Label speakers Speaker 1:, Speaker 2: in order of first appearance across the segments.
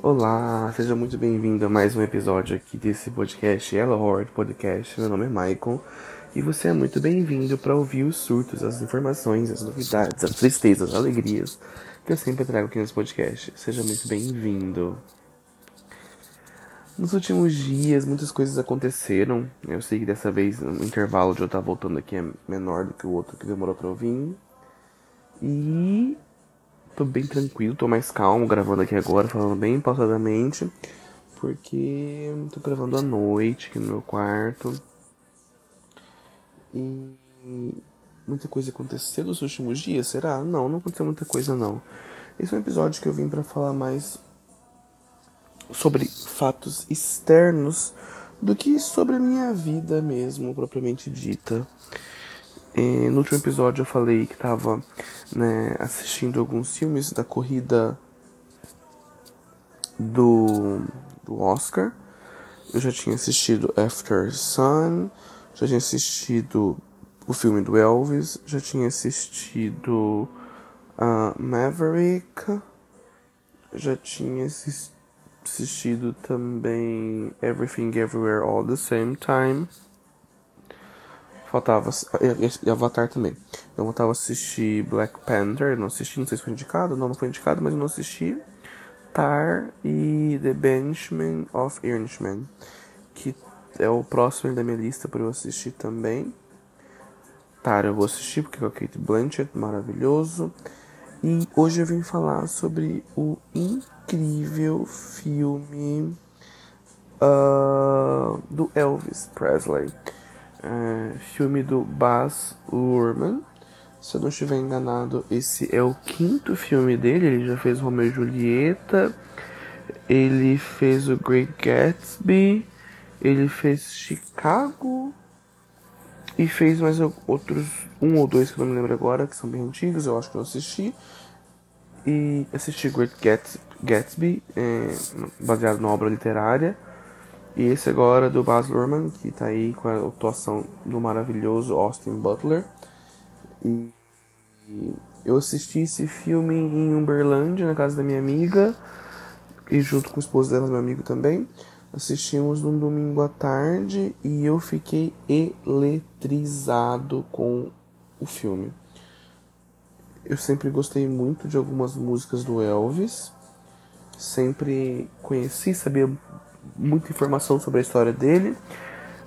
Speaker 1: Olá, seja muito bem-vindo a mais um episódio aqui desse podcast Hello Horde Podcast. Meu nome é Michael e você é muito bem-vindo para ouvir os surtos, as informações, as novidades, as tristezas, as alegrias que eu sempre trago aqui nesse podcast. Seja muito bem-vindo. Nos últimos dias, muitas coisas aconteceram. Eu sei que dessa vez o intervalo de eu estar voltando aqui é menor do que o outro que demorou para eu vir. E tô bem tranquilo, tô mais calmo gravando aqui agora, falando bem pausadamente, porque tô gravando à noite aqui no meu quarto. E muita coisa aconteceu nos últimos dias, será? Não, não aconteceu muita coisa não. Esse é um episódio que eu vim para falar mais sobre fatos externos do que sobre a minha vida mesmo, propriamente dita. E no último episódio eu falei que tava né, assistindo alguns filmes da corrida do, do Oscar. Eu já tinha assistido After Sun, já tinha assistido o filme do Elvis, já tinha assistido uh, Maverick, já tinha assistido também Everything Everywhere All the Same Time. Faltava. E Avatar também. Eu voltava a assistir Black Panther. Não assisti, não sei se foi indicado. Não, não foi indicado, mas eu não assisti. Tar e The Benjamin of Irishman. Que é o próximo da minha lista para eu assistir também. Tar eu vou assistir porque é o Kate Blanchett, maravilhoso. E hoje eu vim falar sobre o incrível filme uh, do Elvis Presley é, filme do Baz Luhrmann. Se eu não estiver enganado, esse é o quinto filme dele. Ele já fez Romeo e Julieta, ele fez o Great Gatsby, ele fez Chicago e fez mais outros um ou dois que eu não me lembro agora, que são bem antigos. Eu acho que eu assisti e assisti Great Gatsby, é, baseado na obra literária. E esse agora do Baz Luhrmann, que tá aí com a atuação do maravilhoso Austin Butler. E eu assisti esse filme em Uberlândia, na casa da minha amiga, e junto com o esposo dela, meu amigo também. Assistimos num domingo à tarde e eu fiquei eletrizado com o filme. Eu sempre gostei muito de algumas músicas do Elvis. Sempre conheci, sabia muita informação sobre a história dele,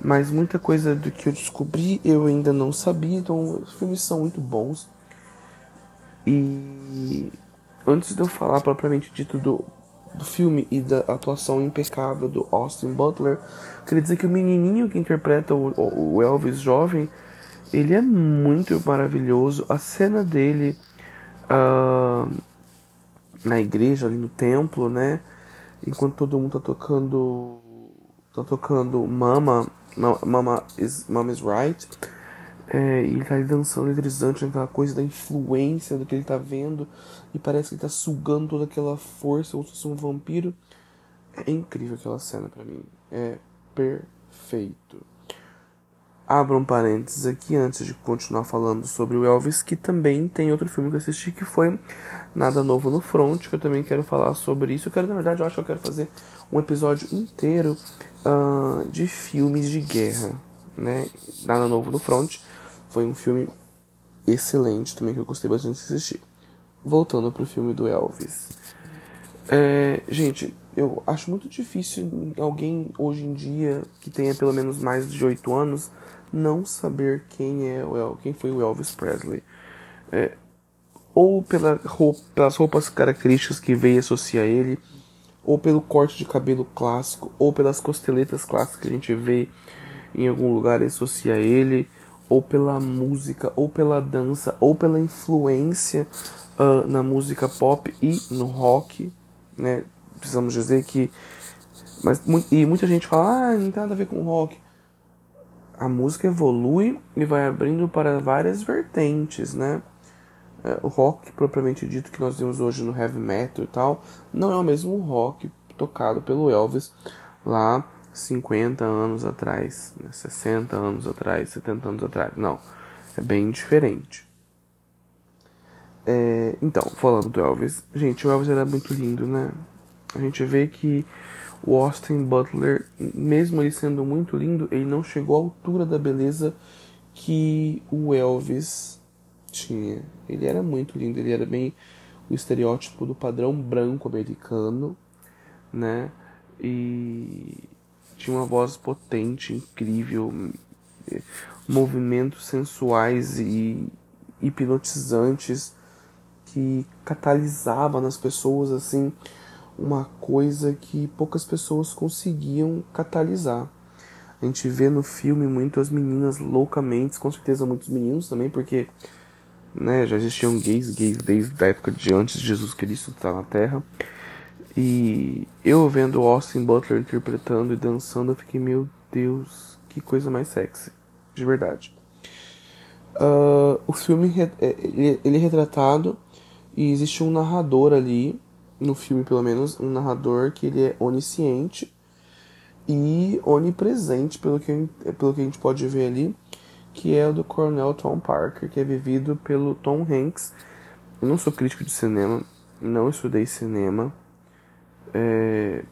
Speaker 1: mas muita coisa do que eu descobri eu ainda não sabia, então os filmes são muito bons. E antes de eu falar propriamente dito do, do filme e da atuação impecável do Austin Butler, queria dizer que o menininho que interpreta o, o Elvis jovem, ele é muito maravilhoso. A cena dele uh, na igreja, ali no templo, né? enquanto todo mundo tá tocando tá tocando Mama Mama is, Mama is Right é, e ele tá ali dançando eletrizante aquela coisa da influência do que ele tá vendo e parece que ele tá sugando toda aquela força como se um vampiro é incrível aquela cena para mim é perfeito Abra um parênteses aqui antes de continuar falando sobre o Elvis, que também tem outro filme que eu assisti que foi Nada Novo no Front, que eu também quero falar sobre isso. Eu quero, na verdade, eu acho que eu quero fazer um episódio inteiro uh, de filmes de guerra, né? Nada Novo no Front foi um filme excelente também que eu gostei bastante de assistir. Voltando pro filme do Elvis. É, gente, eu acho muito difícil alguém hoje em dia que tenha pelo menos mais de 8 anos não saber quem é o quem foi o Elvis Presley. É, ou pela roupa, pelas roupas características que veio associar ele, ou pelo corte de cabelo clássico, ou pelas costeletas clássicas que a gente vê em algum lugar e associa ele, ou pela música, ou pela dança, ou pela influência uh, na música pop e no rock, né? Precisamos dizer que mas e muita gente fala, ah, não tem nada a ver com rock a música evolui e vai abrindo para várias vertentes, né? É, o rock propriamente dito que nós vemos hoje no heavy metal e tal, não é o mesmo rock tocado pelo Elvis lá 50 anos atrás, né? 60 anos atrás, 70 anos atrás. Não, é bem diferente. É, então, falando do Elvis, gente, o Elvis era muito lindo, né? A gente vê que o Austin Butler, mesmo ele sendo muito lindo, ele não chegou à altura da beleza que o Elvis tinha. Ele era muito lindo, ele era bem o estereótipo do padrão branco americano, né? E tinha uma voz potente, incrível, movimentos sensuais e hipnotizantes que catalisava nas pessoas assim uma coisa que poucas pessoas conseguiam catalisar. A gente vê no filme muitas meninas loucamente, com certeza muitos meninos também, porque né, já existiam gays, gays desde a época de antes de Jesus Cristo estar na Terra. E eu vendo Austin Butler interpretando e dançando, eu fiquei, meu Deus, que coisa mais sexy, de verdade. Uh, o filme é, ele é retratado e existe um narrador ali no filme pelo menos, um narrador que ele é onisciente e onipresente, pelo que, pelo que a gente pode ver ali, que é o do Coronel Tom Parker, que é vivido pelo Tom Hanks. Eu não sou crítico de cinema, não estudei cinema. É,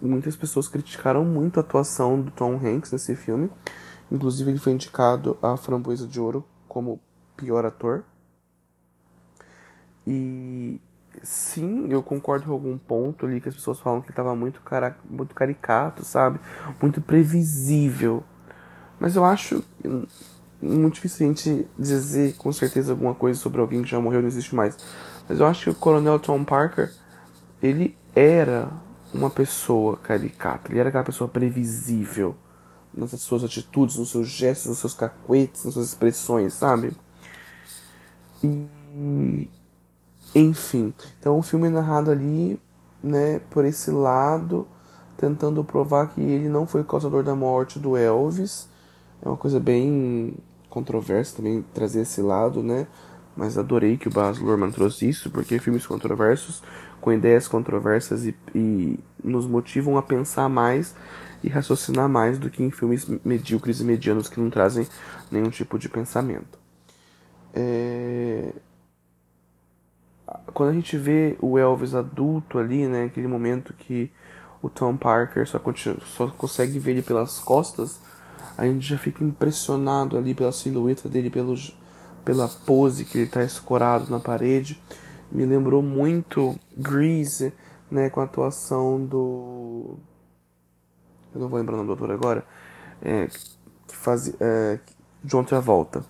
Speaker 1: muitas pessoas criticaram muito a atuação do Tom Hanks nesse filme. Inclusive, ele foi indicado a Framboesa de Ouro como pior ator. E sim, eu concordo com algum ponto ali que as pessoas falam que estava muito, muito caricato, sabe? Muito previsível. Mas eu acho muito difícil a gente dizer com certeza alguma coisa sobre alguém que já morreu e não existe mais. Mas eu acho que o Coronel Tom Parker, ele era uma pessoa caricata, ele era aquela pessoa previsível nas suas atitudes, nos seus gestos, nos seus cacuetes, nas suas expressões, sabe? E enfim, então o filme é narrado ali, né, por esse lado, tentando provar que ele não foi o causador da morte do Elvis. É uma coisa bem controversa também trazer esse lado, né? Mas adorei que o Baz Luhrmann trouxe isso, porque filmes controversos, com ideias controversas e, e nos motivam a pensar mais e raciocinar mais do que em filmes medíocres e medianos que não trazem nenhum tipo de pensamento. É quando a gente vê o Elvis adulto ali, né, aquele momento que o Tom Parker só, continua, só consegue ver ele pelas costas, a gente já fica impressionado ali pela silhueta dele, pelo, pela pose que ele está escorado na parede. Me lembrou muito Grease, né, com a atuação do. Eu não vou lembrar o nome do autor agora. É, que faz, é, John Travolta.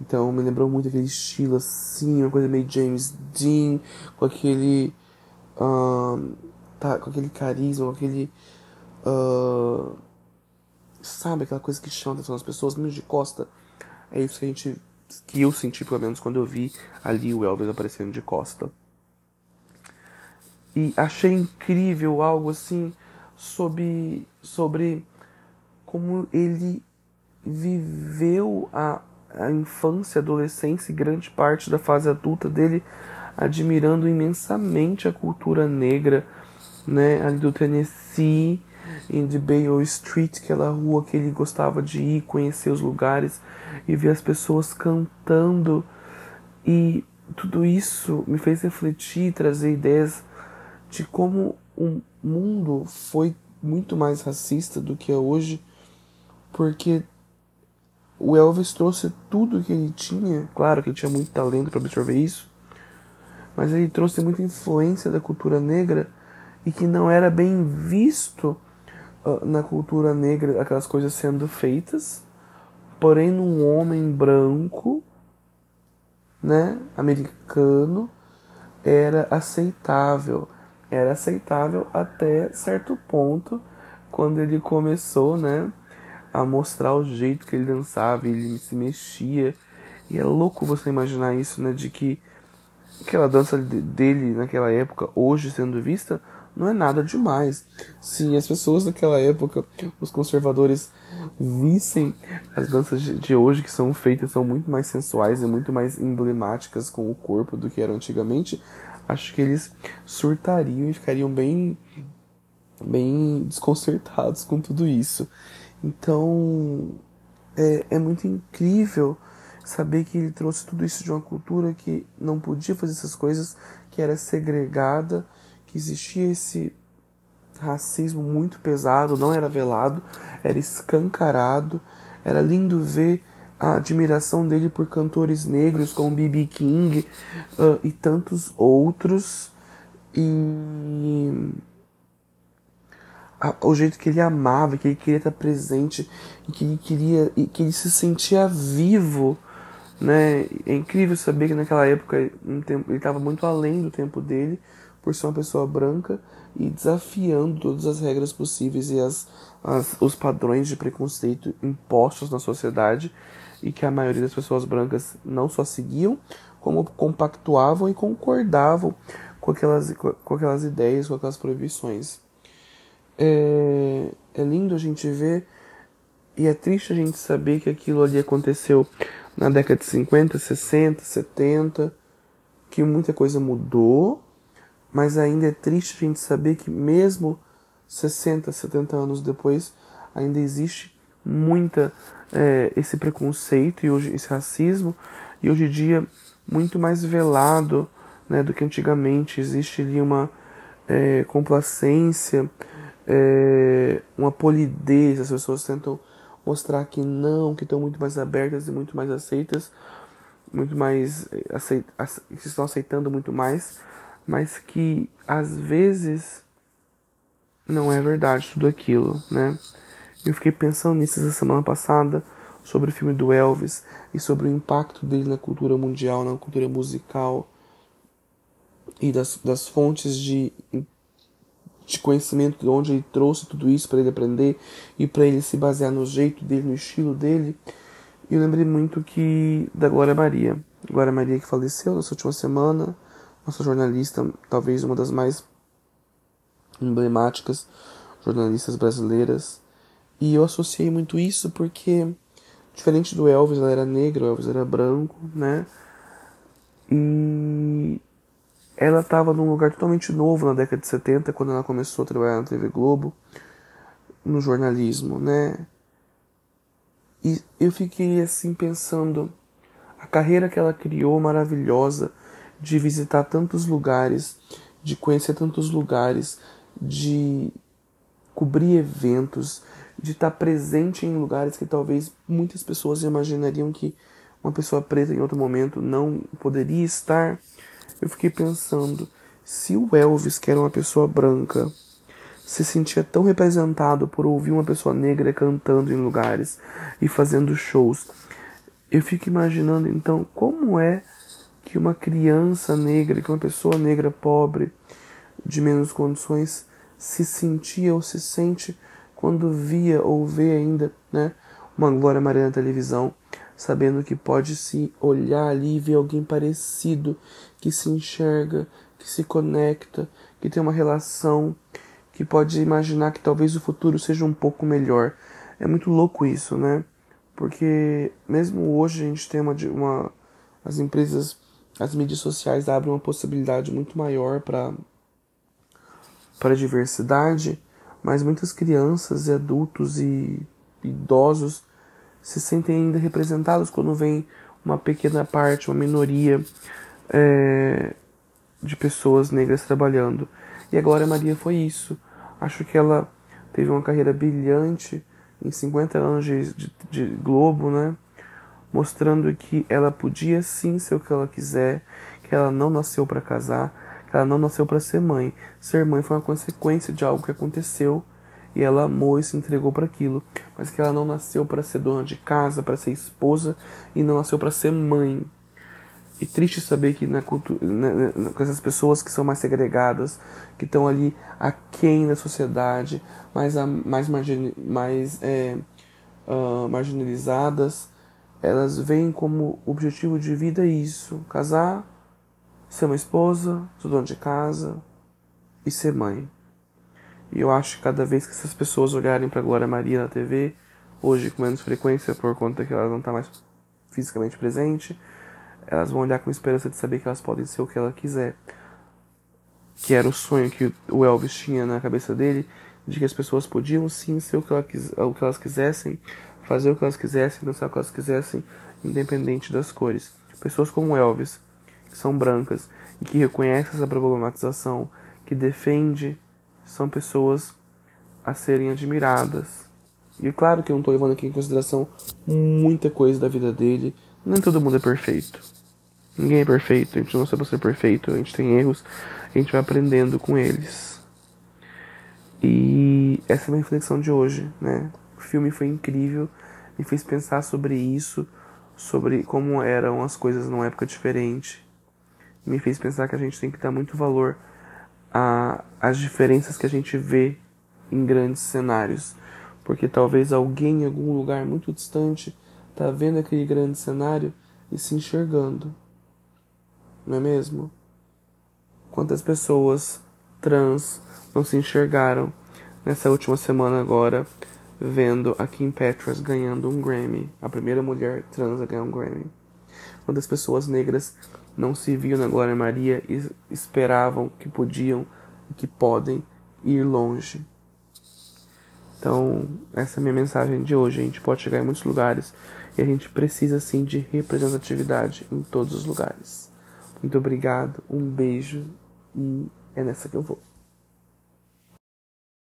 Speaker 1: Então me lembrou muito aquele estilo assim, uma coisa meio James Dean, com aquele. Tá, com aquele carisma, com aquele. Uh, sabe, aquela coisa que chama a atenção das pessoas, menos de costa. É isso que a gente. Que eu senti, pelo menos, quando eu vi ali o Elvis aparecendo de costa. E achei incrível algo assim sobre. sobre como ele viveu a a infância, adolescência e grande parte da fase adulta dele admirando imensamente a cultura negra, né, ali do Tennessee, em de Bayou Street, aquela rua que ele gostava de ir, conhecer os lugares e ver as pessoas cantando. E tudo isso me fez refletir, trazer ideias de como o mundo foi muito mais racista do que é hoje, porque o Elvis trouxe tudo que ele tinha, claro que ele tinha muito talento para absorver isso, mas ele trouxe muita influência da cultura negra e que não era bem visto na cultura negra aquelas coisas sendo feitas, porém num homem branco, né, americano, era aceitável. Era aceitável até certo ponto quando ele começou, né, a mostrar o jeito que ele dançava, ele se mexia. E é louco você imaginar isso, né? De que aquela dança dele naquela época, hoje sendo vista, não é nada demais. Se as pessoas naquela época, os conservadores, vissem as danças de hoje que são feitas, são muito mais sensuais e muito mais emblemáticas com o corpo do que eram antigamente, acho que eles surtariam e ficariam bem bem desconcertados com tudo isso. Então é, é muito incrível saber que ele trouxe tudo isso de uma cultura que não podia fazer essas coisas, que era segregada, que existia esse racismo muito pesado, não era velado, era escancarado. Era lindo ver a admiração dele por cantores negros como B.B. King uh, e tantos outros. E o jeito que ele amava, que ele queria estar presente, que ele queria, e que ele se sentia vivo, né? É incrível saber que naquela época um tempo, ele estava muito além do tempo dele, por ser uma pessoa branca e desafiando todas as regras possíveis e as, as, os padrões de preconceito impostos na sociedade e que a maioria das pessoas brancas não só seguiam, como compactuavam e concordavam com aquelas, com aquelas ideias, com aquelas proibições. É, é lindo a gente ver e é triste a gente saber que aquilo ali aconteceu na década de 50, 60, 70, que muita coisa mudou, mas ainda é triste a gente saber que mesmo 60, 70 anos depois, ainda existe muita é, esse preconceito e hoje esse racismo. E hoje em dia muito mais velado né, do que antigamente. Existe ali uma é, complacência é, uma polidez, as pessoas tentam mostrar que não, que estão muito mais abertas e muito mais aceitas, muito mais é, aceit estão aceitando muito mais, mas que às vezes não é verdade tudo aquilo, né? Eu fiquei pensando nisso essa semana passada sobre o filme do Elvis e sobre o impacto dele na cultura mundial, na cultura musical e das, das fontes de de conhecimento de onde ele trouxe tudo isso para ele aprender e para ele se basear no jeito dele, no estilo dele. E eu lembrei muito que da Glória Maria. Glória Maria que faleceu nessa última semana, nossa jornalista, talvez uma das mais emblemáticas jornalistas brasileiras. E eu associei muito isso porque, diferente do Elvis, ela era negra, o Elvis era branco, né? E ela estava num lugar totalmente novo na década de 70, quando ela começou a trabalhar na TV Globo, no jornalismo, né? E eu fiquei assim pensando, a carreira que ela criou maravilhosa, de visitar tantos lugares, de conhecer tantos lugares, de cobrir eventos, de estar presente em lugares que talvez muitas pessoas imaginariam que uma pessoa preta em outro momento não poderia estar. Eu fiquei pensando, se o Elvis, que era uma pessoa branca, se sentia tão representado por ouvir uma pessoa negra cantando em lugares e fazendo shows, eu fico imaginando então como é que uma criança negra, que uma pessoa negra pobre, de menos condições, se sentia ou se sente quando via ou vê ainda né, uma Glória Maria na televisão, sabendo que pode se olhar ali e ver alguém parecido, que se enxerga, que se conecta, que tem uma relação, que pode imaginar que talvez o futuro seja um pouco melhor. É muito louco isso, né? Porque mesmo hoje a gente tem uma, uma as empresas, as mídias sociais abrem uma possibilidade muito maior para para diversidade, mas muitas crianças e adultos e idosos se sentem ainda representados quando vem uma pequena parte, uma minoria é, de pessoas negras trabalhando. E a Glória Maria foi isso. Acho que ela teve uma carreira brilhante em 50 anos de, de, de Globo, né? Mostrando que ela podia sim ser o que ela quiser, que ela não nasceu para casar, que ela não nasceu para ser mãe. Ser mãe foi uma consequência de algo que aconteceu e ela amou e se entregou para aquilo, mas que ela não nasceu para ser dona de casa, para ser esposa e não nasceu para ser mãe. E triste saber que na cultura, né, né, com essas pessoas que são mais segregadas, que estão ali aquém da sociedade, mais, mais, margin, mais é, uh, marginalizadas, elas veem como objetivo de vida isso: casar, ser uma esposa, ser dona de casa e ser mãe. E eu acho que cada vez que essas pessoas olharem para Glória Maria na TV, hoje com menos frequência por conta que ela não está mais fisicamente presente, elas vão olhar com esperança de saber que elas podem ser o que ela quiser. que era o sonho que o Elvis tinha na cabeça dele, de que as pessoas podiam sim ser o que, o que elas quisessem, fazer o que elas quisessem, dançar o que elas quisessem, independente das cores. Pessoas como Elvis, que são brancas e que reconhecem essa problematização, que defende, são pessoas a serem admiradas. E claro que eu não estou levando aqui em consideração muita coisa da vida dele, nem todo mundo é perfeito. Ninguém é perfeito, a gente não sabe ser perfeito, a gente tem erros, a gente vai aprendendo com eles. E essa é a minha reflexão de hoje, né? Filme foi incrível, me fez pensar sobre isso, sobre como eram as coisas numa época diferente. Me fez pensar que a gente tem que dar muito valor às diferenças que a gente vê em grandes cenários. Porque talvez alguém em algum lugar muito distante está vendo aquele grande cenário e se enxergando não é mesmo? Quantas pessoas trans não se enxergaram nessa última semana agora vendo a Kim Petras ganhando um Grammy, a primeira mulher trans a ganhar um Grammy? Quantas pessoas negras não se viam na Glória Maria e esperavam que podiam e que podem ir longe? Então, essa é a minha mensagem de hoje. A gente pode chegar em muitos lugares e a gente precisa sim de representatividade em todos os lugares. Muito obrigado, um beijo e é nessa que eu vou.